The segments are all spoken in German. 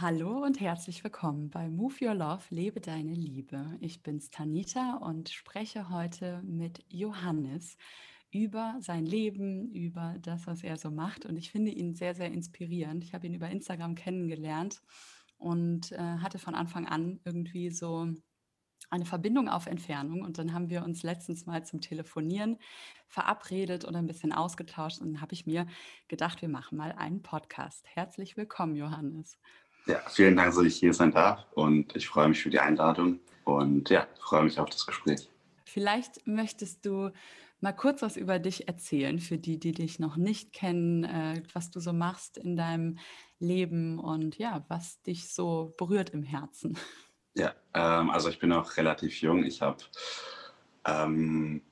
Hallo und herzlich willkommen bei Move Your Love, lebe deine Liebe. Ich bin's Tanita und spreche heute mit Johannes über sein Leben, über das, was er so macht. Und ich finde ihn sehr, sehr inspirierend. Ich habe ihn über Instagram kennengelernt und äh, hatte von Anfang an irgendwie so eine Verbindung auf Entfernung. Und dann haben wir uns letztens mal zum Telefonieren verabredet und ein bisschen ausgetauscht. Und dann habe ich mir gedacht, wir machen mal einen Podcast. Herzlich willkommen, Johannes. Ja, vielen Dank, dass ich hier sein darf. Und ich freue mich für die Einladung. Und ja, freue mich auf das Gespräch. Vielleicht möchtest du mal kurz was über dich erzählen, für die, die dich noch nicht kennen, äh, was du so machst in deinem Leben und ja, was dich so berührt im Herzen. Ja, ähm, also ich bin auch relativ jung. Ich habe ähm,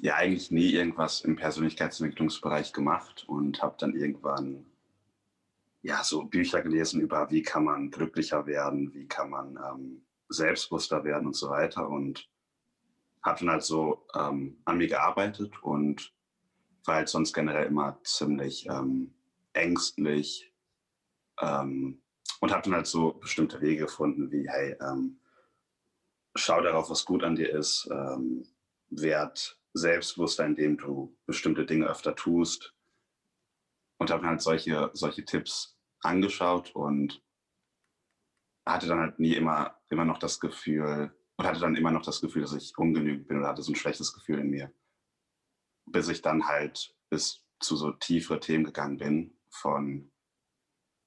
ja eigentlich nie irgendwas im Persönlichkeitsentwicklungsbereich gemacht und habe dann irgendwann ja so Bücher gelesen über, wie kann man glücklicher werden, wie kann man ähm, selbstbewusster werden und so weiter und habe dann halt so ähm, an mir gearbeitet und war halt sonst generell immer ziemlich ähm, ängstlich, ähm, und habe dann halt so bestimmte Wege gefunden, wie, hey, ähm, schau darauf, was gut an dir ist, ähm, werd selbstbewusster, indem du bestimmte Dinge öfter tust. Und habe halt solche, solche Tipps angeschaut und hatte dann halt nie immer, immer noch das Gefühl, und hatte dann immer noch das Gefühl, dass ich ungenügend bin oder hatte so ein schlechtes Gefühl in mir. Bis ich dann halt bis zu so tiefere Themen gegangen bin von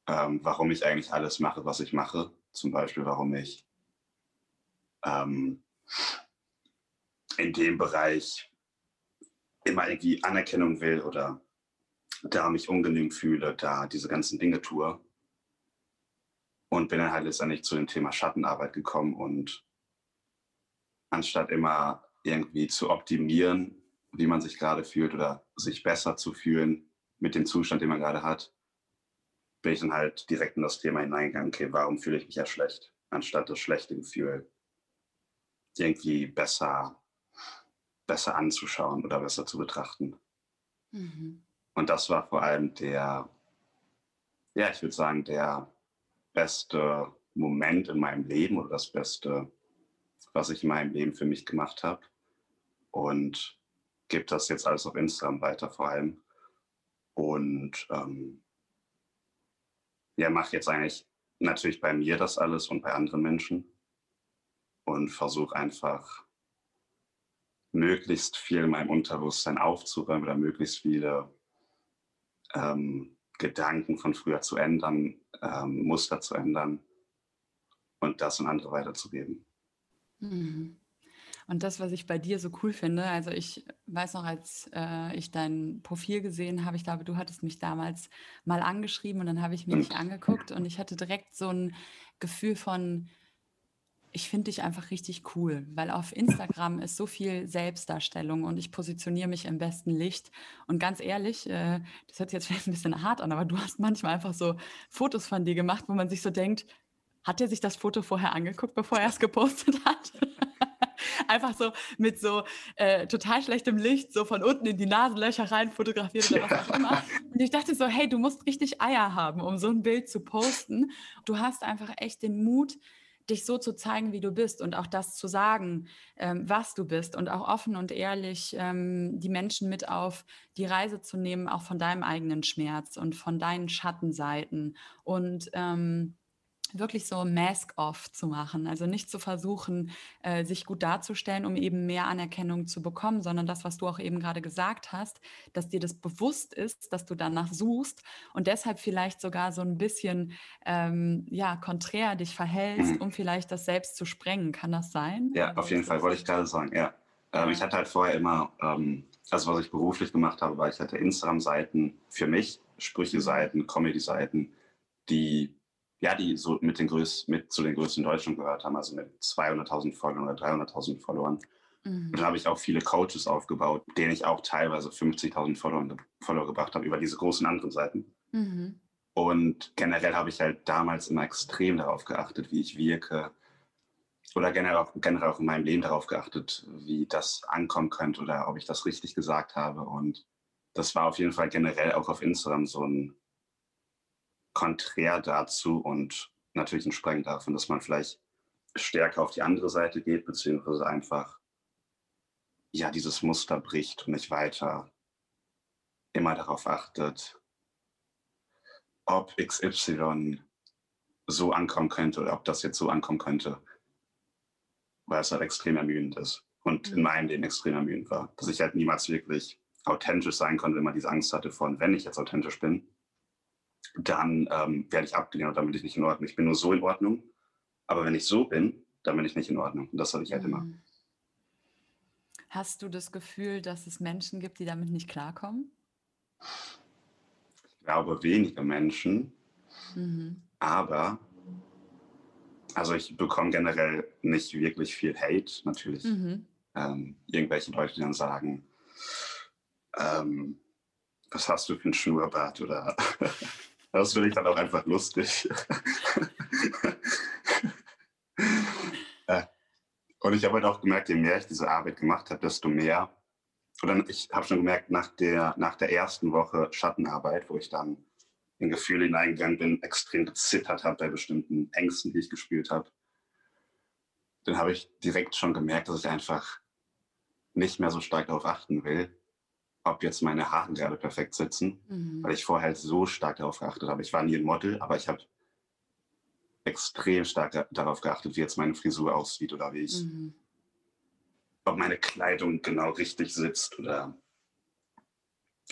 ähm, warum ich eigentlich alles mache, was ich mache. Zum Beispiel, warum ich ähm, in dem Bereich immer irgendwie Anerkennung will oder da mich ungenügend fühle, da diese ganzen Dinge tue. Und bin dann halt letztendlich zu dem Thema Schattenarbeit gekommen und anstatt immer irgendwie zu optimieren, wie man sich gerade fühlt oder sich besser zu fühlen mit dem Zustand, den man gerade hat, bin ich dann halt direkt in das Thema hineingegangen, okay, warum fühle ich mich ja schlecht, anstatt das schlechte Gefühl irgendwie besser, besser anzuschauen oder besser zu betrachten. Mhm. Und das war vor allem der, ja, ich würde sagen, der beste Moment in meinem Leben oder das Beste, was ich in meinem Leben für mich gemacht habe. Und gebe das jetzt alles auf Instagram weiter vor allem. Und ähm, ja, mache jetzt eigentlich natürlich bei mir das alles und bei anderen Menschen und versuche einfach möglichst viel in meinem Unterbewusstsein aufzuräumen oder möglichst viele ähm, Gedanken von früher zu ändern, ähm, Muster zu ändern und das an andere weiterzugeben. Mhm. Und das, was ich bei dir so cool finde, also ich weiß noch, als äh, ich dein Profil gesehen habe, ich glaube, du hattest mich damals mal angeschrieben und dann habe ich mir dich angeguckt und ich hatte direkt so ein Gefühl von, ich finde dich einfach richtig cool, weil auf Instagram ist so viel Selbstdarstellung und ich positioniere mich im besten Licht. Und ganz ehrlich, äh, das hört sich jetzt vielleicht ein bisschen hart an, aber du hast manchmal einfach so Fotos von dir gemacht, wo man sich so denkt, hat er sich das Foto vorher angeguckt, bevor er es gepostet hat? einfach so mit so äh, total schlechtem Licht so von unten in die Nasenlöcher rein fotografiert oder was auch immer. Und ich dachte so, hey, du musst richtig Eier haben, um so ein Bild zu posten. Du hast einfach echt den Mut, dich so zu zeigen, wie du bist und auch das zu sagen, ähm, was du bist und auch offen und ehrlich ähm, die Menschen mit auf die Reise zu nehmen, auch von deinem eigenen Schmerz und von deinen Schattenseiten. Und ähm, wirklich so Mask-off zu machen. Also nicht zu versuchen, äh, sich gut darzustellen, um eben mehr Anerkennung zu bekommen, sondern das, was du auch eben gerade gesagt hast, dass dir das bewusst ist, dass du danach suchst und deshalb vielleicht sogar so ein bisschen ähm, ja, konträr dich verhältst, mhm. um vielleicht das selbst zu sprengen. Kann das sein? Ja, auf jeden Fall, wollte ich gerade sagen, ja. Ähm, ich hatte halt vorher immer, ähm, also was ich beruflich gemacht habe, war, ich hatte Instagram-Seiten für mich, Sprüche-Seiten, Comedy-Seiten, die ja, die so mit, den größ, mit zu den größten in Deutschland gehört haben, also mit 200.000 Followern oder 300.000 Followern. Mhm. Und da habe ich auch viele Coaches aufgebaut, denen ich auch teilweise 50.000 Follower, Follower gebracht habe über diese großen anderen Seiten. Mhm. Und generell habe ich halt damals immer extrem darauf geachtet, wie ich wirke. Oder generell auch, generell auch in meinem Leben darauf geachtet, wie das ankommen könnte oder ob ich das richtig gesagt habe. Und das war auf jeden Fall generell auch auf Instagram so ein konträr dazu und natürlich entsprengen darf und dass man vielleicht stärker auf die andere Seite geht, beziehungsweise einfach ja dieses Muster bricht und nicht weiter immer darauf achtet, ob XY so ankommen könnte oder ob das jetzt so ankommen könnte, weil es halt extrem ermüdend ist und in mhm. meinem Leben extrem ermüdend war, dass ich halt niemals wirklich authentisch sein konnte, wenn man diese Angst hatte von, wenn ich jetzt authentisch bin, dann ähm, werde ich abgelehnt und dann bin ich nicht in Ordnung. Ich bin nur so in Ordnung, aber wenn ich so bin, dann bin ich nicht in Ordnung. Und das hatte ich halt immer. Mhm. Hast du das Gefühl, dass es Menschen gibt, die damit nicht klarkommen? Ich glaube, wenige Menschen. Mhm. Aber, also ich bekomme generell nicht wirklich viel Hate, natürlich. Mhm. Ähm, irgendwelche Leute, die dann sagen, ähm, was hast du für ein Schnurrbart oder das finde ich dann auch einfach lustig. Äh, und ich habe halt auch gemerkt, je mehr ich diese Arbeit gemacht habe, desto mehr, oder ich habe schon gemerkt, nach der, nach der ersten Woche Schattenarbeit, wo ich dann in Gefühle hineingegangen bin, extrem gezittert habe bei bestimmten Ängsten, die ich gespielt habe, dann habe ich direkt schon gemerkt, dass ich einfach nicht mehr so stark darauf achten will, ob jetzt meine Haare gerade perfekt sitzen, mhm. weil ich vorher halt so stark darauf geachtet habe. Ich war nie ein Model, aber ich habe extrem stark darauf geachtet, wie jetzt meine Frisur aussieht oder wie ich, mhm. ob meine Kleidung genau richtig sitzt oder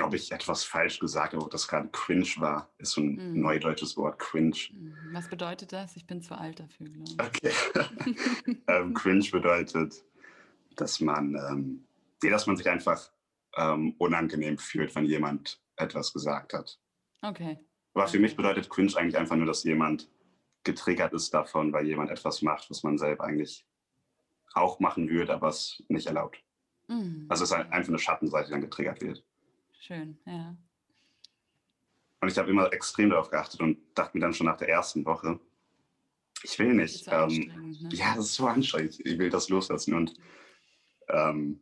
ob ich etwas falsch gesagt habe, ob das gerade cringe war, ist so ein mhm. neudeutsches Wort, cringe. Mhm. Was bedeutet das? Ich bin zu alt dafür, glaube ich. Okay. ähm, cringe bedeutet, dass man, ähm, dass man sich einfach ähm, unangenehm fühlt, wenn jemand etwas gesagt hat. Okay. Aber für mich bedeutet cringe eigentlich einfach nur, dass jemand getriggert ist davon, weil jemand etwas macht, was man selber eigentlich auch machen würde, aber es nicht erlaubt. Mhm. Also es ist einfach eine Schattenseite, die dann getriggert wird. Schön, ja. Und ich habe immer extrem darauf geachtet und dachte mir dann schon nach der ersten Woche, ich will nicht. Das ähm, ne? Ja, das ist so anstrengend. Ich will das loslassen. Und ähm,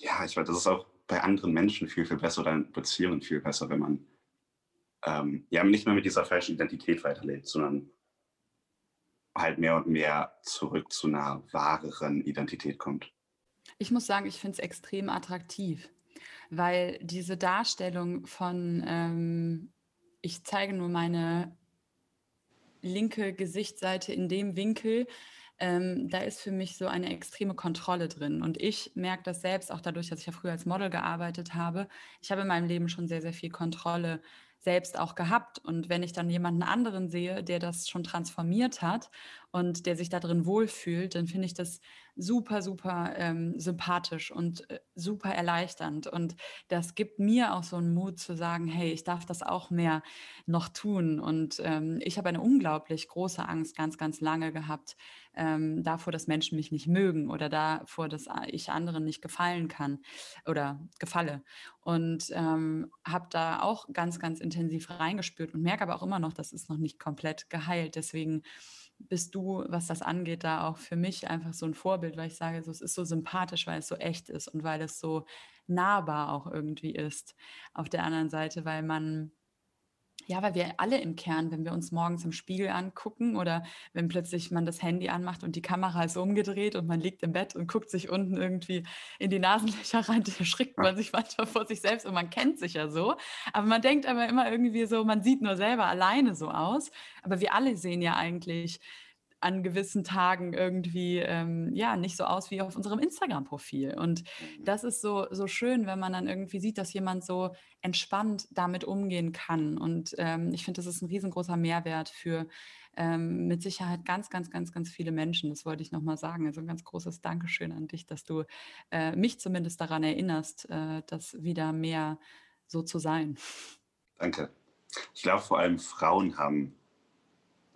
ja, ich weiß, das ist auch bei anderen Menschen viel, viel besser oder in Beziehungen viel besser, wenn man ähm, ja nicht mehr mit dieser falschen Identität weiterlebt, sondern halt mehr und mehr zurück zu einer wahreren Identität kommt. Ich muss sagen, ich finde es extrem attraktiv, weil diese Darstellung von, ähm, ich zeige nur meine linke Gesichtsseite in dem Winkel, ähm, da ist für mich so eine extreme Kontrolle drin. Und ich merke das selbst, auch dadurch, dass ich ja früher als Model gearbeitet habe. Ich habe in meinem Leben schon sehr, sehr viel Kontrolle selbst auch gehabt. Und wenn ich dann jemanden anderen sehe, der das schon transformiert hat und der sich da drin wohlfühlt, dann finde ich das super, super ähm, sympathisch und äh, super erleichternd. Und das gibt mir auch so einen Mut zu sagen, hey, ich darf das auch mehr noch tun. Und ähm, ich habe eine unglaublich große Angst ganz, ganz lange gehabt ähm, davor, dass Menschen mich nicht mögen oder davor, dass ich anderen nicht gefallen kann oder gefalle. Und ähm, habe da auch ganz, ganz intensiv reingespürt und merke aber auch immer noch, das ist noch nicht komplett geheilt. Deswegen bist du, was das angeht, da auch für mich einfach so ein Vorbild, weil ich sage, so, es ist so sympathisch, weil es so echt ist und weil es so nahbar auch irgendwie ist. Auf der anderen Seite, weil man ja, weil wir alle im Kern, wenn wir uns morgens im Spiegel angucken oder wenn plötzlich man das Handy anmacht und die Kamera ist umgedreht und man liegt im Bett und guckt sich unten irgendwie in die Nasenlöcher rein, da schreckt man sich manchmal vor sich selbst und man kennt sich ja so. Aber man denkt aber immer irgendwie so, man sieht nur selber alleine so aus. Aber wir alle sehen ja eigentlich an gewissen Tagen irgendwie ähm, ja nicht so aus wie auf unserem Instagram-Profil. Und mhm. das ist so, so schön, wenn man dann irgendwie sieht, dass jemand so entspannt damit umgehen kann. Und ähm, ich finde, das ist ein riesengroßer Mehrwert für ähm, mit Sicherheit ganz, ganz, ganz, ganz viele Menschen. Das wollte ich nochmal sagen. Also ein ganz großes Dankeschön an dich, dass du äh, mich zumindest daran erinnerst, äh, das wieder mehr so zu sein. Danke. Ich glaube, vor allem Frauen haben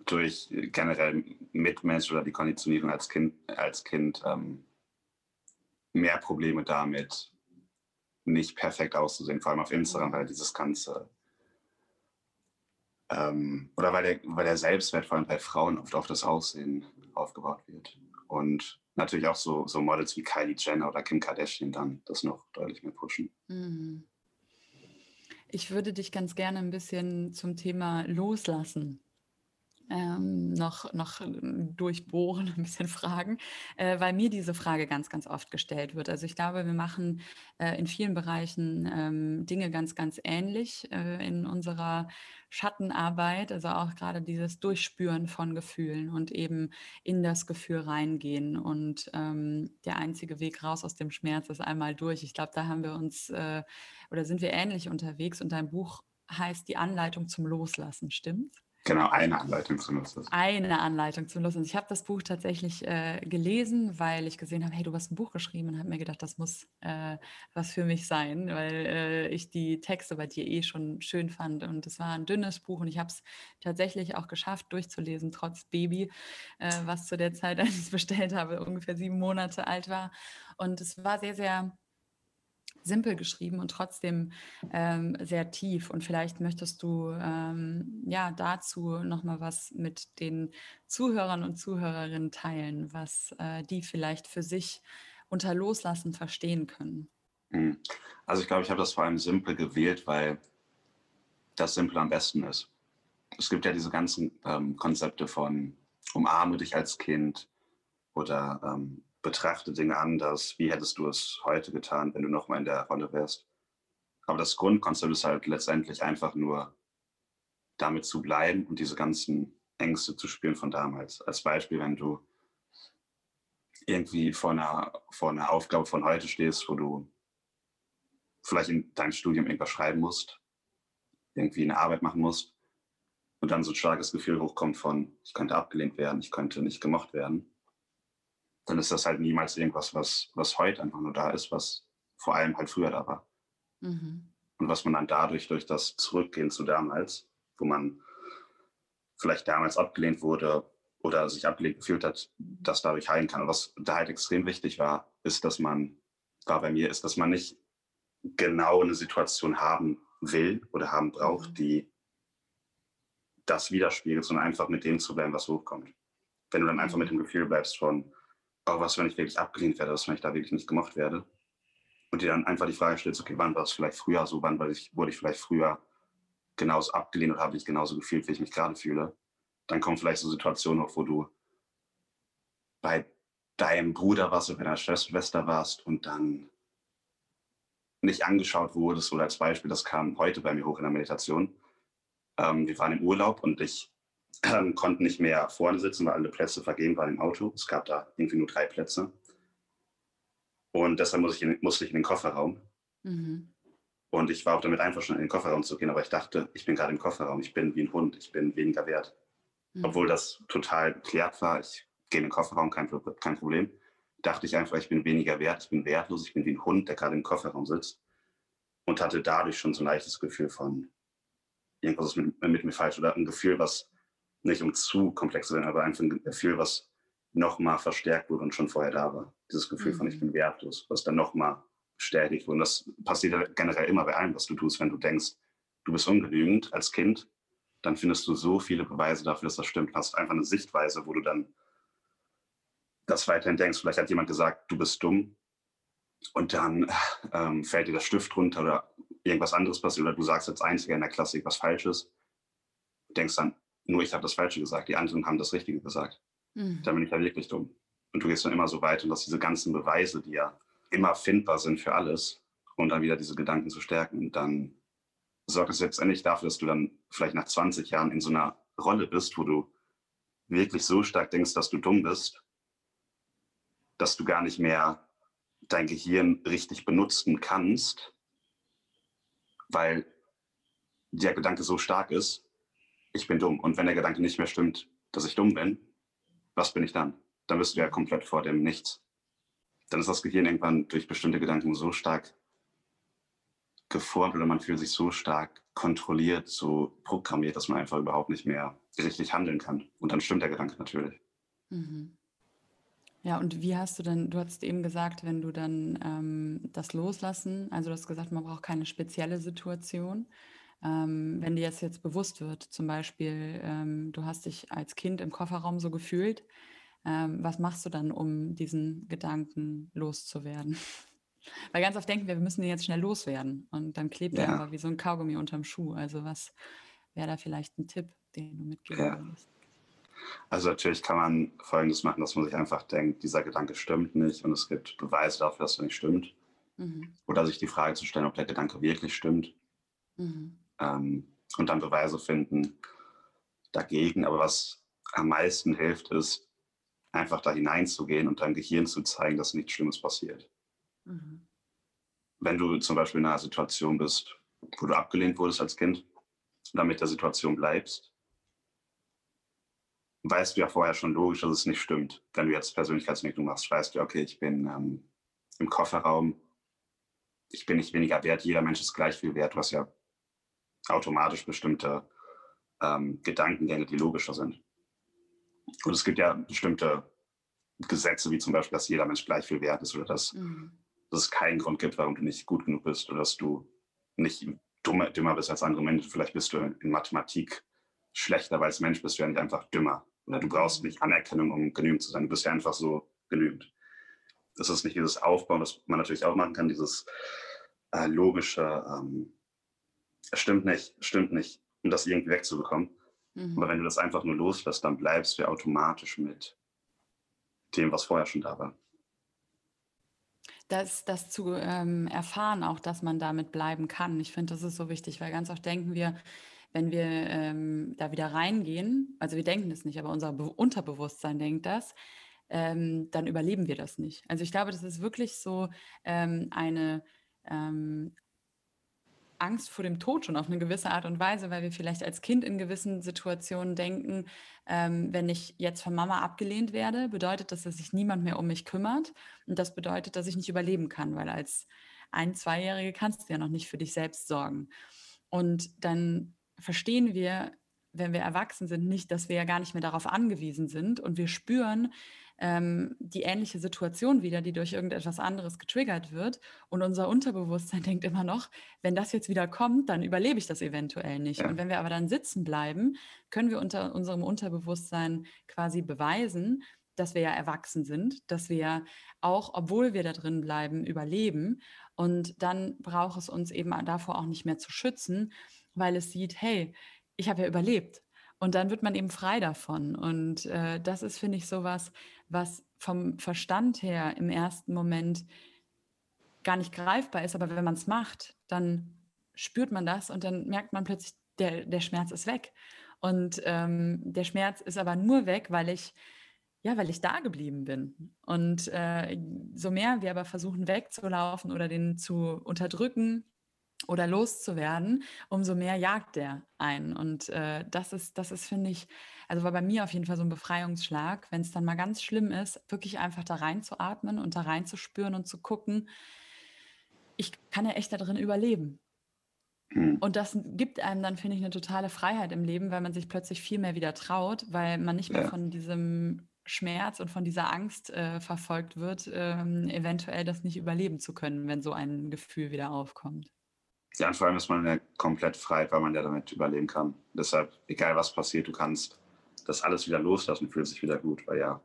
durch generell Mitmensch oder die Konditionierung als Kind, als kind ähm, mehr Probleme damit, nicht perfekt auszusehen, vor allem auf Instagram, weil dieses ganze ähm, oder weil der, weil der Selbstwert vor allem bei Frauen oft auf das Aussehen aufgebaut wird. Und natürlich auch so, so Models wie Kylie Jenner oder Kim Kardashian dann das noch deutlich mehr pushen. Mhm. Ich würde dich ganz gerne ein bisschen zum Thema Loslassen noch, noch durchbohren, ein bisschen fragen, äh, weil mir diese Frage ganz, ganz oft gestellt wird. Also ich glaube, wir machen äh, in vielen Bereichen ähm, Dinge ganz, ganz ähnlich äh, in unserer Schattenarbeit, also auch gerade dieses Durchspüren von Gefühlen und eben in das Gefühl reingehen. Und ähm, der einzige Weg raus aus dem Schmerz ist einmal durch. Ich glaube, da haben wir uns äh, oder sind wir ähnlich unterwegs und dein Buch heißt die Anleitung zum Loslassen, stimmt? Genau, eine Anleitung zum Loslassen. Eine Anleitung zum Loslassen. Ich habe das Buch tatsächlich äh, gelesen, weil ich gesehen habe, hey, du hast ein Buch geschrieben und habe mir gedacht, das muss äh, was für mich sein, weil äh, ich die Texte bei dir eh schon schön fand. Und es war ein dünnes Buch und ich habe es tatsächlich auch geschafft, durchzulesen, trotz Baby, äh, was zu der Zeit, als ich es bestellt habe, ungefähr sieben Monate alt war. Und es war sehr, sehr simpel geschrieben und trotzdem ähm, sehr tief. Und vielleicht möchtest du ähm, ja dazu noch mal was mit den Zuhörern und Zuhörerinnen teilen, was äh, die vielleicht für sich unter Loslassen verstehen können. Hm. Also ich glaube, ich habe das vor allem simpel gewählt, weil das Simple am besten ist. Es gibt ja diese ganzen ähm, Konzepte von umarme dich als Kind oder ähm, betrachte Dinge anders. Wie hättest du es heute getan, wenn du nochmal in der Rolle wärst? Aber das Grundkonzept ist halt letztendlich einfach nur damit zu bleiben und diese ganzen Ängste zu spüren von damals. Als Beispiel, wenn du irgendwie vor einer, vor einer Aufgabe von heute stehst, wo du vielleicht in deinem Studium irgendwas schreiben musst, irgendwie eine Arbeit machen musst und dann so ein starkes Gefühl hochkommt von, ich könnte abgelehnt werden, ich könnte nicht gemocht werden dann ist das halt niemals irgendwas, was, was heute einfach nur da ist, was vor allem halt früher da war. Mhm. Und was man dann dadurch, durch das Zurückgehen zu damals, wo man vielleicht damals abgelehnt wurde oder sich abgelehnt gefühlt hat, das dadurch heilen kann. Und was da halt extrem wichtig war, ist, dass man, war bei mir, ist, dass man nicht genau eine Situation haben will oder haben braucht, mhm. die das widerspiegelt, sondern einfach mit dem zu bleiben, was hochkommt. Wenn du dann einfach mit mhm. dem Gefühl bleibst von, auch was, wenn ich wirklich abgelehnt werde, was, wenn ich da wirklich nicht gemocht werde. Und dir dann einfach die Frage stellst, okay, wann war es vielleicht früher so, wann ich, wurde ich vielleicht früher genauso abgelehnt oder habe ich genauso gefühlt, wie ich mich gerade fühle. Dann kommen vielleicht so Situationen hoch, wo du bei deinem Bruder warst oder bei deiner Schwester warst und dann nicht angeschaut wurdest oder als Beispiel, das kam heute bei mir hoch in der Meditation. Ähm, wir waren im Urlaub und ich ähm, konnten nicht mehr vorne sitzen, weil alle Plätze vergeben waren im Auto. Es gab da irgendwie nur drei Plätze. Und deshalb muss ich in, musste ich in den Kofferraum. Mhm. Und ich war auch damit einverstanden, in den Kofferraum zu gehen, aber ich dachte, ich bin gerade im Kofferraum, ich bin wie ein Hund, ich bin weniger wert. Mhm. Obwohl das total geklärt war, ich gehe in den Kofferraum, kein, kein Problem. Dachte ich einfach, ich bin weniger wert, ich bin wertlos, ich bin wie ein Hund, der gerade im Kofferraum sitzt. Und hatte dadurch schon so ein leichtes Gefühl von, irgendwas ist mit, mit mir falsch oder ein Gefühl, was nicht um zu komplex zu sein, aber einfach ein Gefühl, was nochmal verstärkt wurde und schon vorher da war. Dieses Gefühl mhm. von ich bin wertlos, was dann nochmal bestätigt wurde. Und das passiert generell immer bei allem, was du tust, wenn du denkst, du bist ungenügend als Kind, dann findest du so viele Beweise dafür, dass das stimmt. Hast einfach eine Sichtweise, wo du dann das weiterhin denkst. Vielleicht hat jemand gesagt, du bist dumm und dann ähm, fällt dir der Stift runter oder irgendwas anderes passiert oder du sagst als Einziger in der Klasse was Falsches. Du denkst dann, nur ich habe das Falsche gesagt, die anderen haben das Richtige gesagt. Mhm. Dann bin ich ja wirklich dumm. Und du gehst dann immer so weit und dass diese ganzen Beweise, die ja immer findbar sind für alles, und dann wieder diese Gedanken zu stärken. Und dann sorgt es letztendlich dafür, dass du dann vielleicht nach 20 Jahren in so einer Rolle bist, wo du wirklich so stark denkst, dass du dumm bist, dass du gar nicht mehr dein Gehirn richtig benutzen kannst, weil der Gedanke so stark ist, ich bin dumm. Und wenn der Gedanke nicht mehr stimmt, dass ich dumm bin, was bin ich dann? Dann bist du ja komplett vor dem Nichts. Dann ist das Gehirn irgendwann durch bestimmte Gedanken so stark geformt oder man fühlt sich so stark kontrolliert, so programmiert, dass man einfach überhaupt nicht mehr richtig handeln kann. Und dann stimmt der Gedanke natürlich. Mhm. Ja, und wie hast du denn, du hast eben gesagt, wenn du dann ähm, das loslassen, also du hast gesagt, man braucht keine spezielle Situation. Ähm, wenn dir jetzt jetzt bewusst wird, zum Beispiel, ähm, du hast dich als Kind im Kofferraum so gefühlt, ähm, was machst du dann, um diesen Gedanken loszuwerden? Weil ganz oft denken wir, wir müssen den jetzt schnell loswerden und dann klebt ja. er aber wie so ein Kaugummi unterm Schuh. Also was wäre da vielleicht ein Tipp, den du mitgeben ja. würdest? Also natürlich kann man Folgendes machen, dass man sich einfach denkt, dieser Gedanke stimmt nicht und es gibt Beweise dafür, dass er nicht stimmt. Mhm. Oder sich die Frage zu stellen, ob der Gedanke wirklich stimmt. Mhm. Ähm, und dann Beweise finden dagegen. Aber was am meisten hilft, ist einfach da hineinzugehen und deinem Gehirn zu zeigen, dass nichts Schlimmes passiert. Mhm. Wenn du zum Beispiel in einer Situation bist, wo du abgelehnt wurdest als Kind und dann mit der Situation bleibst, weißt du ja vorher schon logisch, dass es nicht stimmt. Wenn du jetzt Persönlichkeitsentwicklung machst, weißt du, okay, ich bin ähm, im Kofferraum, ich bin nicht weniger wert, jeder Mensch ist gleich viel wert. Hast ja automatisch bestimmte ähm, Gedankengänge, die logischer sind. Und es gibt ja bestimmte Gesetze, wie zum Beispiel, dass jeder Mensch gleich viel wert ist oder dass, mhm. dass es keinen Grund gibt, warum du nicht gut genug bist oder dass du nicht dummer, dümmer bist als andere Menschen. Vielleicht bist du in Mathematik schlechter, weil als Mensch bist du ja nicht einfach dümmer. Oder du brauchst nicht Anerkennung, um genügend zu sein. Du bist ja einfach so genügend. Das ist nicht dieses Aufbauen, was man natürlich auch machen kann, dieses äh, logische, ähm, stimmt nicht, stimmt nicht, um das irgendwie wegzubekommen. Mhm. Aber wenn du das einfach nur loslässt, dann bleibst du automatisch mit dem, was vorher schon da war. Das, das zu ähm, erfahren, auch dass man damit bleiben kann. Ich finde, das ist so wichtig, weil ganz oft denken wir, wenn wir ähm, da wieder reingehen, also wir denken es nicht, aber unser Be Unterbewusstsein denkt das, ähm, dann überleben wir das nicht. Also ich glaube, das ist wirklich so ähm, eine ähm, Angst vor dem Tod schon auf eine gewisse Art und Weise, weil wir vielleicht als Kind in gewissen Situationen denken, ähm, wenn ich jetzt von Mama abgelehnt werde, bedeutet das, dass sich niemand mehr um mich kümmert. Und das bedeutet, dass ich nicht überleben kann, weil als ein-, zweijährige kannst du ja noch nicht für dich selbst sorgen. Und dann verstehen wir, wenn wir erwachsen sind, nicht, dass wir ja gar nicht mehr darauf angewiesen sind und wir spüren, ähm, die ähnliche Situation wieder, die durch irgendetwas anderes getriggert wird. Und unser Unterbewusstsein denkt immer noch, wenn das jetzt wieder kommt, dann überlebe ich das eventuell nicht. Ja. Und wenn wir aber dann sitzen bleiben, können wir unter unserem Unterbewusstsein quasi beweisen, dass wir ja erwachsen sind, dass wir auch, obwohl wir da drin bleiben, überleben. Und dann braucht es uns eben davor auch nicht mehr zu schützen, weil es sieht, hey, ich habe ja überlebt. Und dann wird man eben frei davon. Und äh, das ist, finde ich, sowas, was vom Verstand her im ersten Moment gar nicht greifbar ist. Aber wenn man es macht, dann spürt man das und dann merkt man plötzlich, der, der Schmerz ist weg. Und ähm, der Schmerz ist aber nur weg, weil ich, ja, weil ich da geblieben bin. Und äh, so mehr wir aber versuchen wegzulaufen oder den zu unterdrücken, oder loszuwerden, umso mehr jagt der ein. Und äh, das ist, das ist, finde ich, also war bei mir auf jeden Fall so ein Befreiungsschlag, wenn es dann mal ganz schlimm ist, wirklich einfach da reinzuatmen und da reinzuspüren und zu gucken, ich kann ja echt da drin überleben. Mhm. Und das gibt einem dann, finde ich, eine totale Freiheit im Leben, weil man sich plötzlich viel mehr wieder traut, weil man nicht mehr ja. von diesem Schmerz und von dieser Angst äh, verfolgt wird, ähm, eventuell das nicht überleben zu können, wenn so ein Gefühl wieder aufkommt. Ja, und vor allem ist man ja komplett frei, weil man ja damit überleben kann. Deshalb, egal was passiert, du kannst das alles wieder loslassen, fühlt sich wieder gut, weil ja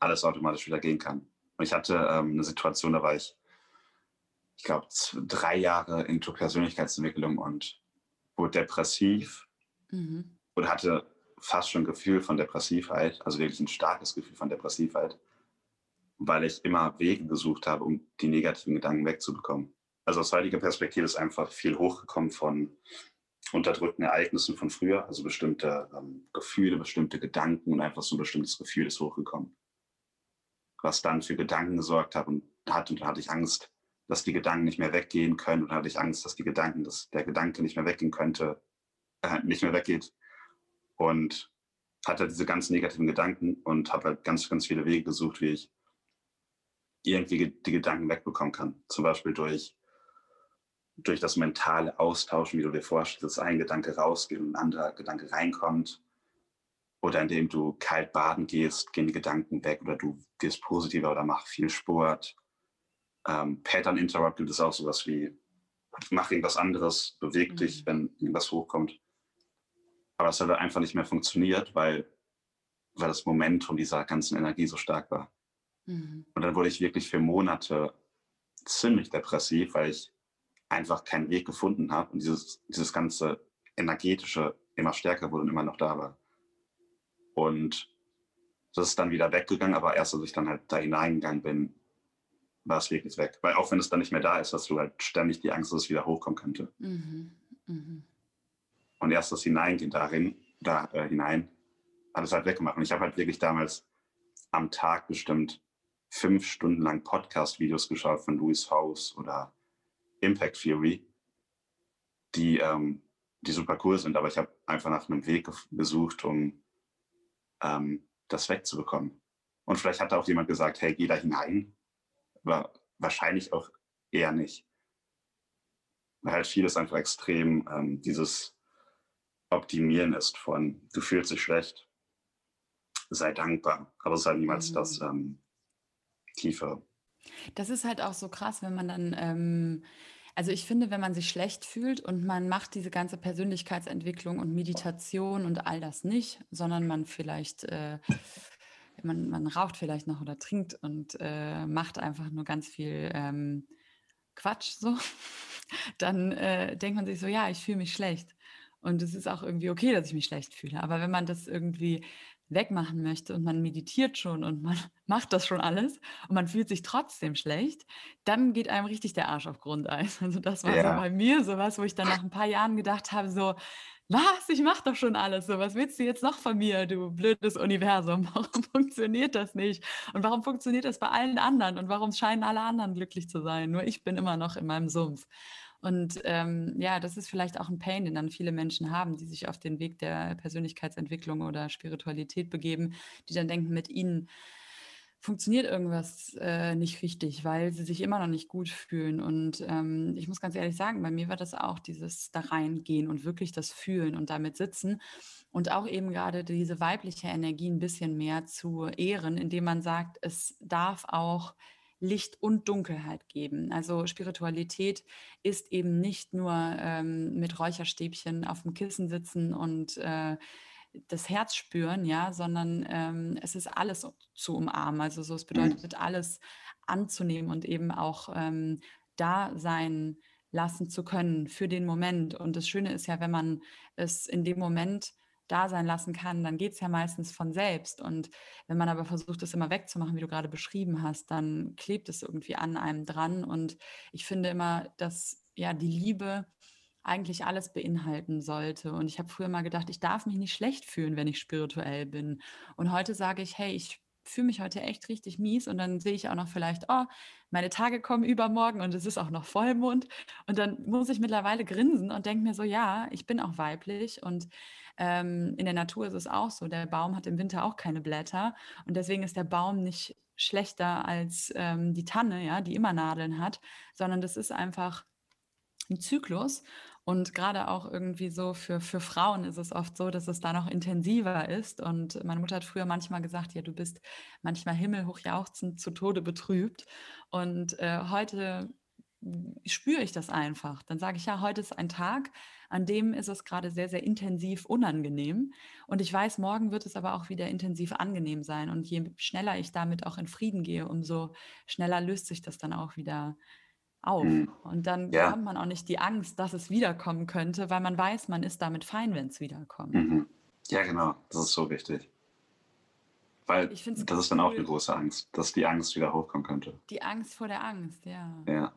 alles automatisch wieder gehen kann. Und ich hatte ähm, eine Situation, da war ich, ich glaube, drei Jahre into Persönlichkeitsentwicklung und wurde depressiv mhm. und hatte fast schon ein Gefühl von Depressivheit, also wirklich ein starkes Gefühl von Depressivheit, weil ich immer Wege gesucht habe, um die negativen Gedanken wegzubekommen also aus heutiger Perspektive ist einfach viel hochgekommen von unterdrückten Ereignissen von früher, also bestimmte ähm, Gefühle, bestimmte Gedanken und einfach so ein bestimmtes Gefühl ist hochgekommen. Was dann für Gedanken gesorgt hat und hat und da hatte ich Angst, dass die Gedanken nicht mehr weggehen können und da hatte ich Angst, dass die Gedanken, dass der Gedanke nicht mehr weggehen könnte, äh, nicht mehr weggeht und hatte diese ganzen negativen Gedanken und habe halt ganz, ganz viele Wege gesucht, wie ich irgendwie die Gedanken wegbekommen kann. Zum Beispiel durch durch das mentale Austauschen, wie du dir vorstellst, dass ein Gedanke rausgeht und ein anderer Gedanke reinkommt. Oder indem du kalt baden gehst, gehen die Gedanken weg oder du wirst positiver oder mach viel Sport. Ähm, Pattern Interrupt ist auch sowas wie, mach irgendwas anderes, beweg mhm. dich, wenn irgendwas hochkommt. Aber es hat einfach nicht mehr funktioniert, weil, weil das Momentum dieser ganzen Energie so stark war. Mhm. Und dann wurde ich wirklich für Monate ziemlich depressiv, weil ich einfach keinen Weg gefunden habe und dieses, dieses ganze energetische immer stärker wurde und immer noch da war. Und das ist dann wieder weggegangen, aber erst als ich dann halt da hineingegangen bin, war es wirklich weg. Weil auch wenn es dann nicht mehr da ist, hast du halt ständig die Angst, dass es wieder hochkommen könnte. Mhm. Mhm. Und erst das Hineingehen darin, da äh, hinein, hat es halt weggemacht. Und ich habe halt wirklich damals am Tag bestimmt fünf Stunden lang Podcast-Videos geschaut von Louis House oder Impact Theory, die, ähm, die super cool sind. Aber ich habe einfach nach einem Weg gesucht, um ähm, das wegzubekommen. Und vielleicht hat da auch jemand gesagt, hey, geh da hinein. Aber wahrscheinlich auch eher nicht. Weil halt vieles einfach extrem ähm, dieses Optimieren ist von, du fühlst dich schlecht, sei dankbar. Aber es ist halt niemals mhm. das ähm, Tiefe. Das ist halt auch so krass, wenn man dann, ähm, also ich finde, wenn man sich schlecht fühlt und man macht diese ganze Persönlichkeitsentwicklung und Meditation und all das nicht, sondern man vielleicht, äh, man, man raucht vielleicht noch oder trinkt und äh, macht einfach nur ganz viel ähm, Quatsch so, dann äh, denkt man sich so, ja, ich fühle mich schlecht. Und es ist auch irgendwie okay, dass ich mich schlecht fühle. Aber wenn man das irgendwie wegmachen möchte und man meditiert schon und man macht das schon alles und man fühlt sich trotzdem schlecht, dann geht einem richtig der Arsch auf Grundeis. Also das war ja. so bei mir sowas, wo ich dann nach ein paar Jahren gedacht habe, so, was, ich mache doch schon alles, so, was willst du jetzt noch von mir, du blödes Universum, warum funktioniert das nicht? Und warum funktioniert das bei allen anderen und warum scheinen alle anderen glücklich zu sein? Nur ich bin immer noch in meinem Sumpf. Und ähm, ja, das ist vielleicht auch ein Pain, den dann viele Menschen haben, die sich auf den Weg der Persönlichkeitsentwicklung oder Spiritualität begeben, die dann denken, mit ihnen funktioniert irgendwas äh, nicht richtig, weil sie sich immer noch nicht gut fühlen. Und ähm, ich muss ganz ehrlich sagen, bei mir war das auch dieses da reingehen und wirklich das Fühlen und damit sitzen und auch eben gerade diese weibliche Energie ein bisschen mehr zu ehren, indem man sagt, es darf auch Licht und Dunkelheit geben. Also Spiritualität ist eben nicht nur ähm, mit Räucherstäbchen auf dem Kissen sitzen und äh, das Herz spüren, ja, sondern ähm, es ist alles zu umarmen. Also so, es mhm. bedeutet alles anzunehmen und eben auch ähm, da sein lassen zu können für den Moment. Und das Schöne ist ja, wenn man es in dem Moment da sein lassen kann, dann geht es ja meistens von selbst. Und wenn man aber versucht, das immer wegzumachen, wie du gerade beschrieben hast, dann klebt es irgendwie an einem dran. Und ich finde immer, dass ja die Liebe eigentlich alles beinhalten sollte. Und ich habe früher mal gedacht, ich darf mich nicht schlecht fühlen, wenn ich spirituell bin. Und heute sage ich, hey, ich fühle mich heute echt richtig mies und dann sehe ich auch noch vielleicht, oh, meine Tage kommen übermorgen und es ist auch noch Vollmond und dann muss ich mittlerweile grinsen und denke mir so, ja, ich bin auch weiblich und ähm, in der Natur ist es auch so, der Baum hat im Winter auch keine Blätter und deswegen ist der Baum nicht schlechter als ähm, die Tanne, ja, die immer Nadeln hat, sondern das ist einfach ein Zyklus und gerade auch irgendwie so für, für Frauen ist es oft so, dass es da noch intensiver ist. Und meine Mutter hat früher manchmal gesagt, ja, du bist manchmal himmelhoch jauchzend zu Tode betrübt. Und äh, heute spüre ich das einfach. Dann sage ich, ja, heute ist ein Tag, an dem ist es gerade sehr, sehr intensiv unangenehm. Und ich weiß, morgen wird es aber auch wieder intensiv angenehm sein. Und je schneller ich damit auch in Frieden gehe, umso schneller löst sich das dann auch wieder auf. Mhm. Und dann ja. hat man auch nicht die Angst, dass es wiederkommen könnte, weil man weiß, man ist damit fein, wenn es wiederkommt. Mhm. Ja, genau. Das ist so wichtig. Weil das cool. ist dann auch eine große Angst, dass die Angst wieder hochkommen könnte. Die Angst vor der Angst, ja. Ja.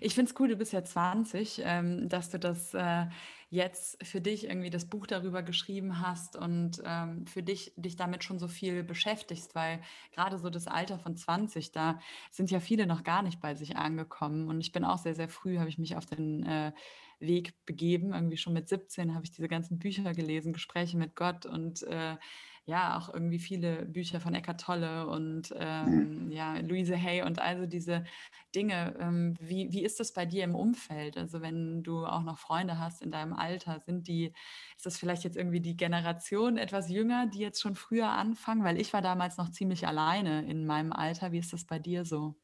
Ich finde es cool, du bist ja 20, ähm, dass du das äh, jetzt für dich irgendwie das Buch darüber geschrieben hast und ähm, für dich dich damit schon so viel beschäftigst, weil gerade so das Alter von 20, da sind ja viele noch gar nicht bei sich angekommen. Und ich bin auch sehr, sehr früh, habe ich mich auf den äh, Weg begeben. Irgendwie schon mit 17 habe ich diese ganzen Bücher gelesen, Gespräche mit Gott und äh, ja, auch irgendwie viele Bücher von Eckart Tolle und mhm. ähm, ja, Louise Hay und also diese Dinge. Ähm, wie, wie ist das bei dir im Umfeld? Also wenn du auch noch Freunde hast in deinem Alter, sind die, ist das vielleicht jetzt irgendwie die Generation etwas jünger, die jetzt schon früher anfangen? Weil ich war damals noch ziemlich alleine in meinem Alter. Wie ist das bei dir so?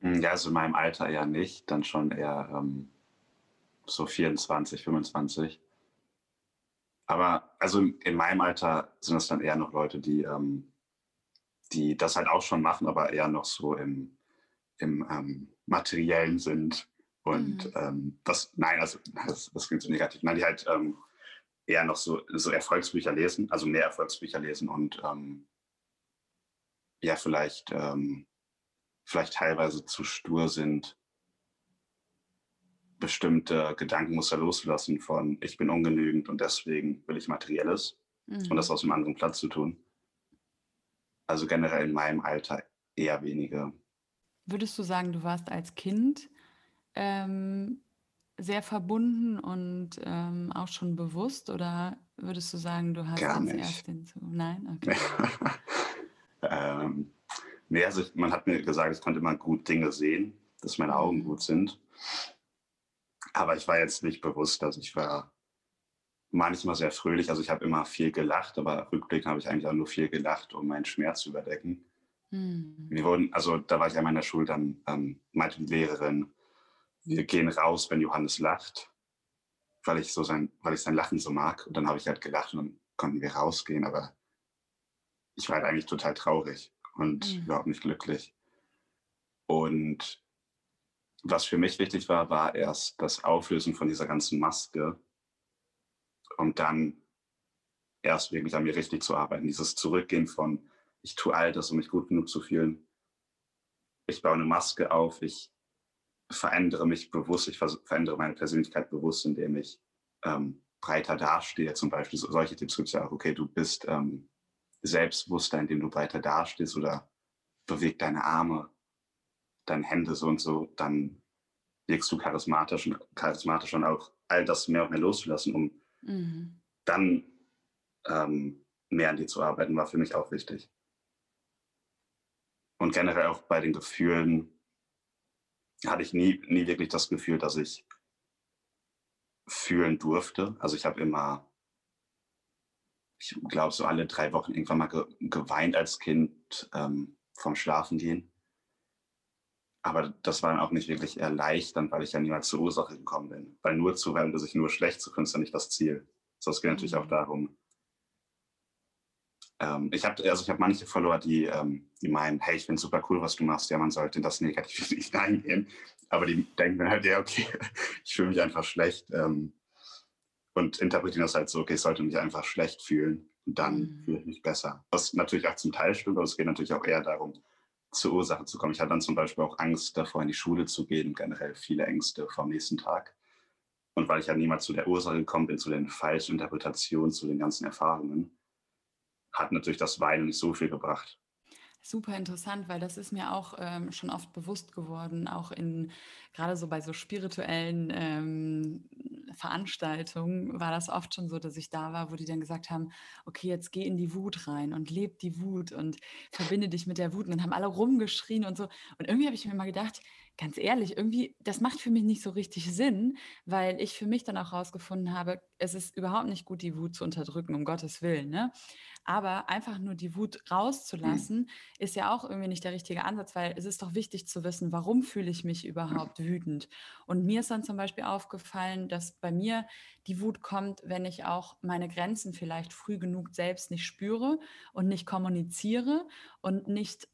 Hm, ja, also in meinem Alter eher nicht, dann schon eher ähm, so 24, 25. Aber also in meinem Alter sind es dann eher noch Leute, die, ähm, die das halt auch schon machen, aber eher noch so im, im ähm, Materiellen sind. Und mhm. ähm, das, nein, also das, das klingt so negativ. Nein, die halt ähm, eher noch so, so Erfolgsbücher lesen, also mehr Erfolgsbücher lesen und ähm, ja, vielleicht, ähm, vielleicht teilweise zu stur sind, bestimmte Gedankenmuster loszulassen von ich bin ungenügend und deswegen will ich Materielles mhm. und das mhm. aus einem anderen Platz zu tun. Also generell in meinem Alter eher weniger. Würdest du sagen, du warst als Kind ähm, sehr verbunden und ähm, auch schon bewusst oder würdest du sagen, du hast Gar nicht. erst hinzu? Nein? Okay. ähm, nee, also man hat mir gesagt, ich konnte immer gut Dinge sehen, dass meine Augen mhm. gut sind. Aber ich war jetzt nicht bewusst, dass ich war manchmal sehr fröhlich. Also ich habe immer viel gelacht, aber rückblickend habe ich eigentlich auch nur viel gelacht, um meinen Schmerz zu überdecken. Mhm. Wir wurden, also da war ich einmal in der Schule, dann ähm, meinte die Lehrerin, wir gehen raus, wenn Johannes lacht, weil ich so sein, weil ich sein Lachen so mag. Und dann habe ich halt gelacht und dann konnten wir rausgehen, aber ich war halt eigentlich total traurig und mhm. überhaupt nicht glücklich. Und was für mich wichtig war, war erst das Auflösen von dieser ganzen Maske und dann erst wirklich an mir richtig zu arbeiten. Dieses Zurückgehen von, ich tue all das, um mich gut genug zu fühlen. Ich baue eine Maske auf, ich verändere mich bewusst, ich verändere meine Persönlichkeit bewusst, indem ich ähm, breiter dastehe. Zum Beispiel so, solche Tipps gibt es ja auch. Okay, du bist ähm, selbstbewusster, indem du breiter dastehst oder beweg deine Arme, deine Hände so und so, dann wirkst du charismatisch und charismatisch und auch all das mehr und mehr loszulassen, um mhm. dann ähm, mehr an dir zu arbeiten, war für mich auch wichtig. Und generell auch bei den Gefühlen hatte ich nie, nie wirklich das Gefühl, dass ich fühlen durfte. Also ich habe immer, ich glaube, so alle drei Wochen irgendwann mal ge geweint als Kind ähm, vom Schlafengehen. Aber das war dann auch nicht wirklich erleichternd, weil ich ja niemals zur Ursache gekommen bin. Weil nur zu werden, sich nur schlecht zu finden, ist ja nicht das Ziel. So, es geht mhm. natürlich auch mhm. darum. Ähm, ich habe also hab manche Follower, die, ähm, die meinen, hey, ich finde super cool, was du machst. Ja, man sollte in das negativ nicht eingehen. Aber die denken dann halt, ja, okay, ich fühle mich einfach schlecht. Ähm, und interpretieren das halt so, okay, ich sollte mich einfach schlecht fühlen und dann mhm. fühle ich mich besser. Was natürlich auch zum Teil stimmt, aber es geht natürlich auch eher darum, zur Ursache zu kommen. Ich hatte dann zum Beispiel auch Angst davor, in die Schule zu gehen, generell viele Ängste vom nächsten Tag. Und weil ich ja niemals zu der Ursache gekommen bin, zu den falschen Interpretationen, zu den ganzen Erfahrungen, hat natürlich das Weinen nicht so viel gebracht. Super interessant, weil das ist mir auch ähm, schon oft bewusst geworden, auch in gerade so bei so spirituellen ähm, Veranstaltungen war das oft schon so, dass ich da war, wo die dann gesagt haben, okay, jetzt geh in die Wut rein und leb die Wut und verbinde dich mit der Wut. Und dann haben alle rumgeschrien und so. Und irgendwie habe ich mir mal gedacht, ganz ehrlich, irgendwie, das macht für mich nicht so richtig Sinn, weil ich für mich dann auch herausgefunden habe, es ist überhaupt nicht gut, die Wut zu unterdrücken, um Gottes Willen. Ne? Aber einfach nur die Wut rauszulassen, mhm. ist ja auch irgendwie nicht der richtige Ansatz, weil es ist doch wichtig zu wissen, warum fühle ich mich überhaupt wütend. Und mir ist dann zum Beispiel aufgefallen, dass bei mir die Wut kommt, wenn ich auch meine Grenzen vielleicht früh genug selbst nicht spüre und nicht kommuniziere und nicht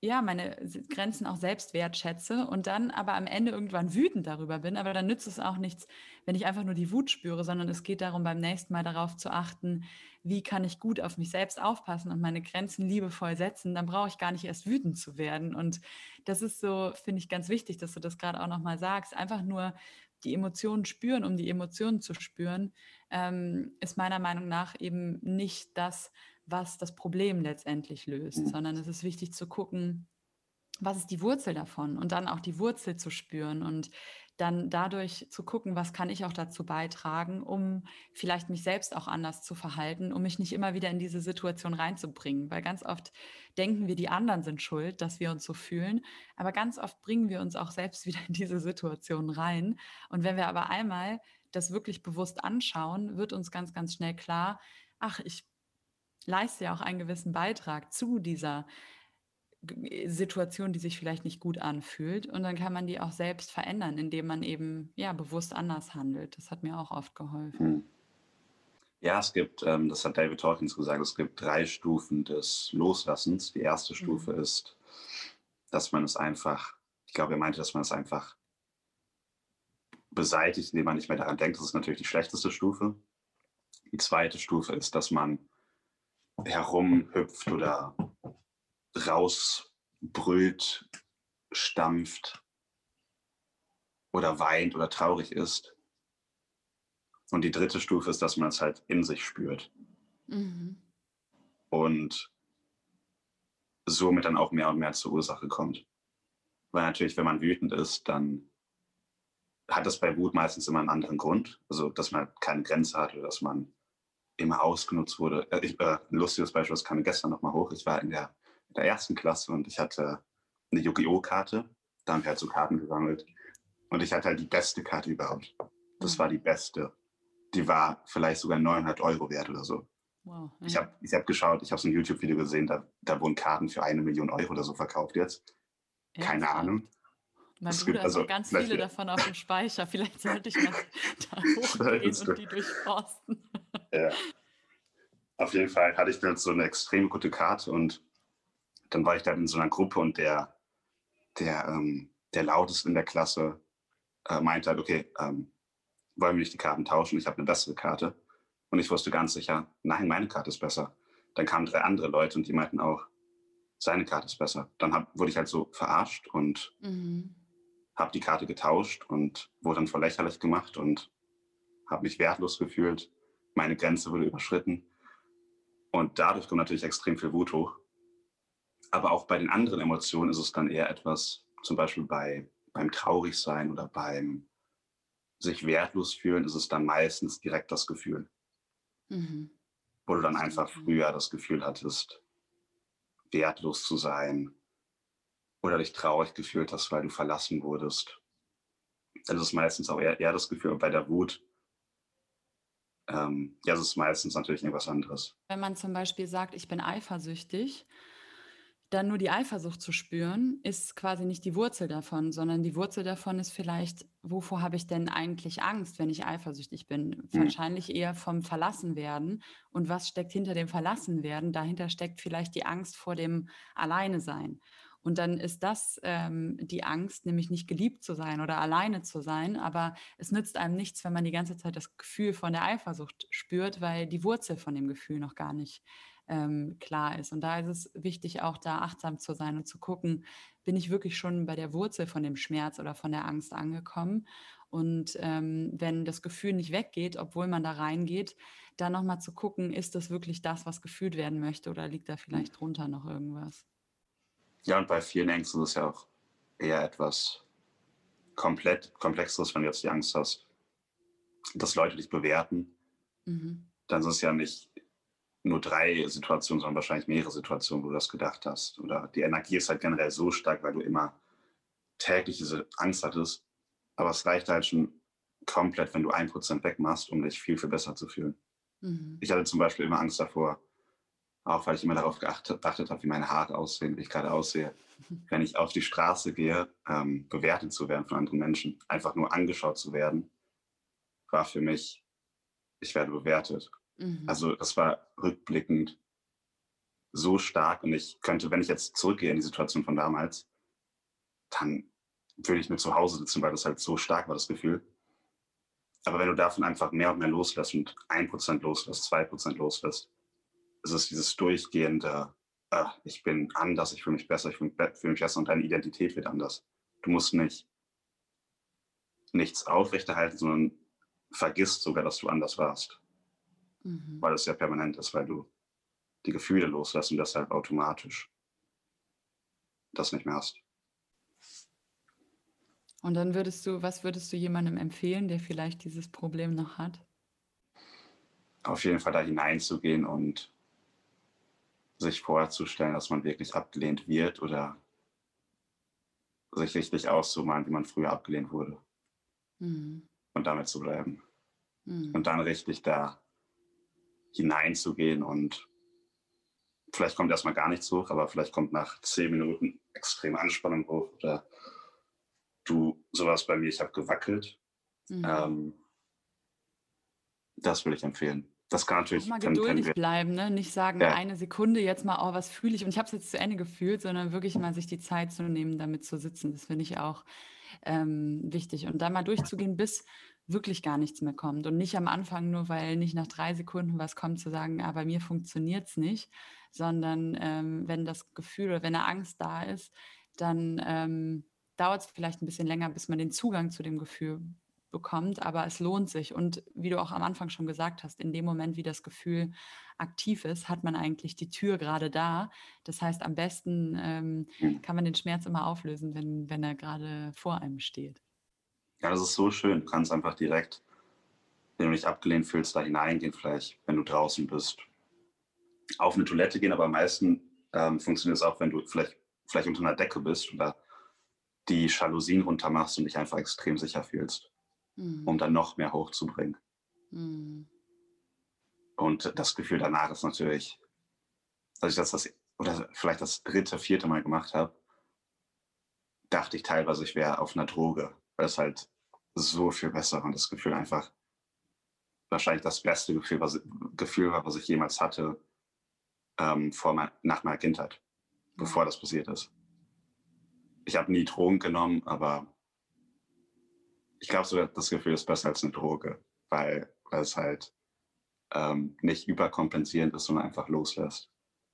ja, meine Grenzen auch selbst wertschätze und dann aber am Ende irgendwann wütend darüber bin. Aber dann nützt es auch nichts, wenn ich einfach nur die Wut spüre, sondern es geht darum, beim nächsten Mal darauf zu achten, wie kann ich gut auf mich selbst aufpassen und meine Grenzen liebevoll setzen. Dann brauche ich gar nicht erst wütend zu werden. Und das ist so, finde ich, ganz wichtig, dass du das gerade auch nochmal sagst. Einfach nur die Emotionen spüren, um die Emotionen zu spüren, ähm, ist meiner Meinung nach eben nicht das, was das Problem letztendlich löst, mhm. sondern es ist wichtig zu gucken, was ist die Wurzel davon und dann auch die Wurzel zu spüren und dann dadurch zu gucken, was kann ich auch dazu beitragen, um vielleicht mich selbst auch anders zu verhalten, um mich nicht immer wieder in diese Situation reinzubringen. Weil ganz oft denken wir, die anderen sind schuld, dass wir uns so fühlen, aber ganz oft bringen wir uns auch selbst wieder in diese Situation rein. Und wenn wir aber einmal das wirklich bewusst anschauen, wird uns ganz, ganz schnell klar, ach, ich leiste ja auch einen gewissen Beitrag zu dieser Situation, die sich vielleicht nicht gut anfühlt. Und dann kann man die auch selbst verändern, indem man eben ja bewusst anders handelt. Das hat mir auch oft geholfen. Hm. Ja, es gibt, ähm, das hat David Hawkins gesagt, es gibt drei Stufen des Loslassens. Die erste Stufe mhm. ist, dass man es einfach, ich glaube, er meinte, dass man es einfach beseitigt, indem man nicht mehr daran denkt. Das ist natürlich die schlechteste Stufe. Die zweite Stufe ist, dass man herumhüpft oder rausbrüllt, stampft oder weint oder traurig ist. Und die dritte Stufe ist, dass man es halt in sich spürt. Mhm. Und somit dann auch mehr und mehr zur Ursache kommt. Weil natürlich, wenn man wütend ist, dann hat das bei Wut meistens immer einen anderen Grund. Also, dass man keine Grenze hat oder dass man immer ausgenutzt wurde. Äh, ich, äh, ein lustiges Beispiel, das kam gestern nochmal hoch. Ich war in der, in der ersten Klasse und ich hatte eine Yu-Gi-Oh! Karte. Da haben wir halt so Karten gesammelt. Und ich hatte halt die beste Karte überhaupt. Das mhm. war die beste. Die war vielleicht sogar 900 Euro wert oder so. Wow, ja. Ich habe ich hab geschaut, ich habe so ein YouTube-Video gesehen, da, da wurden Karten für eine Million Euro oder so verkauft jetzt. Keine ja, Ahnung. Mein es Bruder gibt, also, hat ganz viele davon auf dem Speicher. Vielleicht sollte ich mal da hochgehen und die durchforsten. Ja. Auf jeden Fall hatte ich dann so eine extrem gute Karte und dann war ich da in so einer Gruppe und der, der, ähm, der lauteste in der Klasse äh, meinte halt, okay, ähm, wollen wir nicht die Karten tauschen? Ich habe eine bessere Karte. Und ich wusste ganz sicher, nein, meine Karte ist besser. Dann kamen drei andere Leute und die meinten auch, seine Karte ist besser. Dann hab, wurde ich halt so verarscht und mhm. habe die Karte getauscht und wurde dann voll lächerlich gemacht und habe mich wertlos gefühlt. Meine Grenze wurde überschritten. Und dadurch kommt natürlich extrem viel Wut hoch. Aber auch bei den anderen Emotionen ist es dann eher etwas, zum Beispiel bei, beim Traurigsein oder beim sich wertlos fühlen, ist es dann meistens direkt das Gefühl. Mhm. Wo du dann einfach früher das Gefühl hattest, wertlos zu sein oder dich traurig gefühlt hast, weil du verlassen wurdest. Das ist meistens auch eher, eher das Gefühl bei der Wut. Ähm, ja, es ist meistens natürlich irgendwas anderes. Wenn man zum Beispiel sagt, ich bin eifersüchtig, dann nur die Eifersucht zu spüren, ist quasi nicht die Wurzel davon, sondern die Wurzel davon ist vielleicht, wovor habe ich denn eigentlich Angst, wenn ich eifersüchtig bin? Mhm. Wahrscheinlich eher vom Verlassenwerden. Und was steckt hinter dem Verlassenwerden? Dahinter steckt vielleicht die Angst vor dem Alleine sein. Und dann ist das ähm, die Angst, nämlich nicht geliebt zu sein oder alleine zu sein. Aber es nützt einem nichts, wenn man die ganze Zeit das Gefühl von der Eifersucht spürt, weil die Wurzel von dem Gefühl noch gar nicht ähm, klar ist. Und da ist es wichtig, auch da achtsam zu sein und zu gucken, bin ich wirklich schon bei der Wurzel von dem Schmerz oder von der Angst angekommen. Und ähm, wenn das Gefühl nicht weggeht, obwohl man da reingeht, dann nochmal zu gucken, ist das wirklich das, was gefühlt werden möchte oder liegt da vielleicht drunter noch irgendwas? Ja, und bei vielen Ängsten ist es ja auch eher etwas komplett komplexeres, wenn du jetzt die Angst hast, dass Leute dich bewerten. Mhm. Dann ist es ja nicht nur drei Situationen, sondern wahrscheinlich mehrere Situationen, wo du das gedacht hast. Oder die Energie ist halt generell so stark, weil du immer täglich diese Angst hattest. Aber es reicht halt schon komplett, wenn du ein Prozent wegmachst, um dich viel, viel besser zu fühlen. Mhm. Ich hatte zum Beispiel immer Angst davor, auch weil ich immer darauf geachtet, geachtet habe, wie meine Haare aussehen, wie ich gerade aussehe. Wenn ich auf die Straße gehe, ähm, bewertet zu werden von anderen Menschen, einfach nur angeschaut zu werden, war für mich, ich werde bewertet. Mhm. Also das war rückblickend so stark und ich könnte, wenn ich jetzt zurückgehe in die Situation von damals, dann würde ich mir zu Hause sitzen, weil das halt so stark war, das Gefühl. Aber wenn du davon einfach mehr und mehr loslässt und ein Prozent loslässt, zwei Prozent loslässt, ist es dieses durchgehende, äh, ich bin anders, ich fühle mich besser, ich fühle mich besser und deine Identität wird anders. Du musst nicht nichts aufrechterhalten, sondern vergisst sogar, dass du anders warst mhm. weil es ja permanent ist, weil du die Gefühle loslässt und deshalb automatisch das nicht mehr hast. Und dann würdest du, was würdest du jemandem empfehlen, der vielleicht dieses Problem noch hat? Auf jeden Fall da hineinzugehen und sich vorzustellen, dass man wirklich abgelehnt wird oder sich richtig auszumalen, wie man früher abgelehnt wurde. Mhm. Und damit zu bleiben. Mhm. Und dann richtig da hineinzugehen und vielleicht kommt erstmal gar nichts hoch, aber vielleicht kommt nach zehn Minuten extreme Anspannung hoch oder du sowas bei mir, ich habe gewackelt. Mhm. Ähm, das würde ich empfehlen. Das kann natürlich. Auch mal geduldig bleiben, ne? nicht sagen, ja. eine Sekunde jetzt mal, oh, was fühle ich? Und ich habe es jetzt zu Ende gefühlt, sondern wirklich mal sich die Zeit zu nehmen, damit zu sitzen. Das finde ich auch ähm, wichtig. Und da mal durchzugehen, bis wirklich gar nichts mehr kommt. Und nicht am Anfang, nur weil nicht nach drei Sekunden was kommt, zu sagen, ah, bei mir funktioniert es nicht, sondern ähm, wenn das Gefühl oder wenn eine Angst da ist, dann ähm, dauert es vielleicht ein bisschen länger, bis man den Zugang zu dem Gefühl bekommt, aber es lohnt sich. Und wie du auch am Anfang schon gesagt hast, in dem Moment, wie das Gefühl aktiv ist, hat man eigentlich die Tür gerade da. Das heißt, am besten ähm, hm. kann man den Schmerz immer auflösen, wenn, wenn er gerade vor einem steht. Ja, das ist so schön. Du kannst einfach direkt, wenn du dich abgelehnt fühlst, da hineingehen, vielleicht, wenn du draußen bist. Auf eine Toilette gehen, aber am meisten ähm, funktioniert es auch, wenn du vielleicht, vielleicht unter einer Decke bist oder die Jalousien runter machst und dich einfach extrem sicher fühlst, mhm. um dann noch mehr hochzubringen. Mhm. Und das Gefühl danach ist natürlich, dass ich das, das oder vielleicht das dritte, vierte Mal gemacht habe, dachte ich teilweise, ich wäre auf einer Droge weil es halt so viel besser und das Gefühl einfach wahrscheinlich das beste Gefühl, was, Gefühl war, was ich jemals hatte ähm, vor mein, nach meiner Kindheit, bevor das passiert ist. Ich habe nie Drogen genommen, aber ich glaube, so, das Gefühl ist besser als eine Droge, weil, weil es halt ähm, nicht überkompensierend ist, sondern einfach loslässt.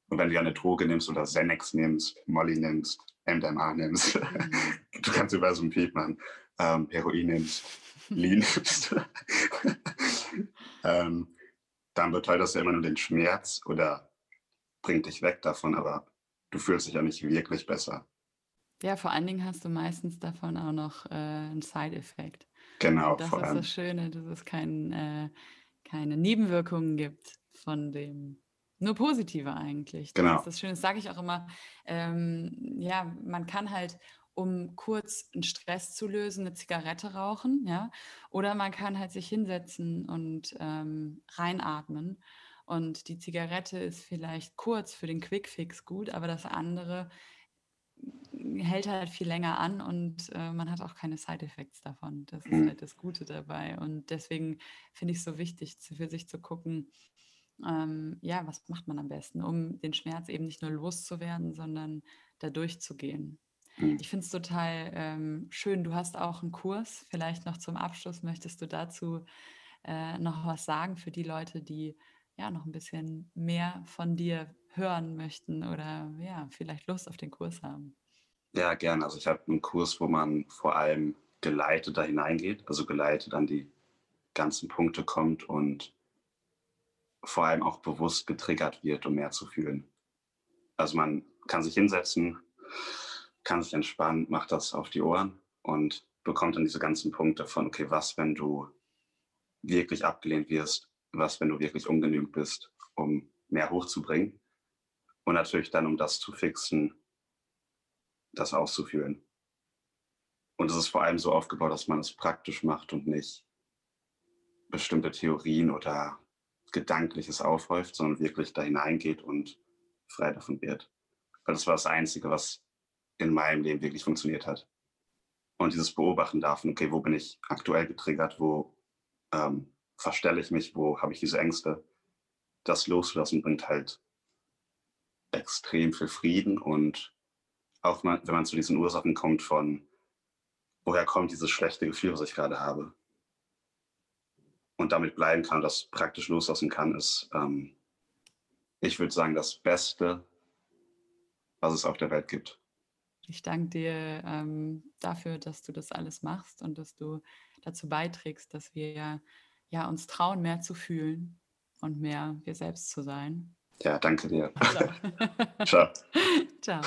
Und wenn du eine Droge nimmst oder Xanax nimmst, Molly nimmst, MDMA nimmst, mhm. du kannst über so ein Piep machen, ähm, Heroin nimmst, Lean nimmst, ähm, dann beteuert das ja immer nur den Schmerz oder bringt dich weg davon, aber du fühlst dich ja nicht wirklich besser. Ja, vor allen Dingen hast du meistens davon auch noch äh, einen Side-Effekt. Genau. Und das ist allem. das Schöne, dass es kein, äh, keine Nebenwirkungen gibt von dem. Nur positive eigentlich. Das genau. ist das Schöne. Das sage ich auch immer. Ähm, ja, man kann halt um kurz einen Stress zu lösen, eine Zigarette rauchen, ja. Oder man kann halt sich hinsetzen und ähm, reinatmen. Und die Zigarette ist vielleicht kurz für den Quickfix gut, aber das andere hält halt viel länger an und äh, man hat auch keine Side-Effects davon. Das ist mhm. halt das Gute dabei. Und deswegen finde ich es so wichtig, für sich zu gucken, ähm, ja, was macht man am besten, um den Schmerz eben nicht nur loszuwerden, sondern da durchzugehen. Mhm. Ich finde es total ähm, schön. Du hast auch einen Kurs. Vielleicht noch zum Abschluss möchtest du dazu äh, noch was sagen für die Leute, die ja noch ein bisschen mehr von dir hören möchten oder ja, vielleicht Lust auf den Kurs haben. Ja, gerne. Also ich habe einen Kurs, wo man vor allem geleitet da hineingeht, also geleitet an die ganzen Punkte kommt und vor allem auch bewusst getriggert wird, um mehr zu fühlen. Also man kann sich hinsetzen, kann sich entspannen, macht das auf die Ohren und bekommt dann diese ganzen Punkte von, okay, was, wenn du wirklich abgelehnt wirst, was, wenn du wirklich ungenügend bist, um mehr hochzubringen und natürlich dann, um das zu fixen, das auszuführen. Und es ist vor allem so aufgebaut, dass man es praktisch macht und nicht bestimmte Theorien oder Gedankliches aufhäuft, sondern wirklich da hineingeht und frei davon wird. Weil das war das Einzige, was in meinem Leben wirklich funktioniert hat. Und dieses Beobachten davon, okay, wo bin ich aktuell getriggert, wo ähm, verstelle ich mich, wo habe ich diese Ängste, das loslassen bringt halt extrem viel Frieden und auch wenn man zu diesen Ursachen kommt von, woher kommt dieses schlechte Gefühl, was ich gerade habe. Und damit bleiben kann, das praktisch loslassen kann, ist, ähm, ich würde sagen, das Beste, was es auf der Welt gibt. Ich danke dir ähm, dafür, dass du das alles machst und dass du dazu beiträgst, dass wir ja, uns trauen, mehr zu fühlen und mehr wir selbst zu sein. Ja, danke dir. Ciao. Ciao. Ciao.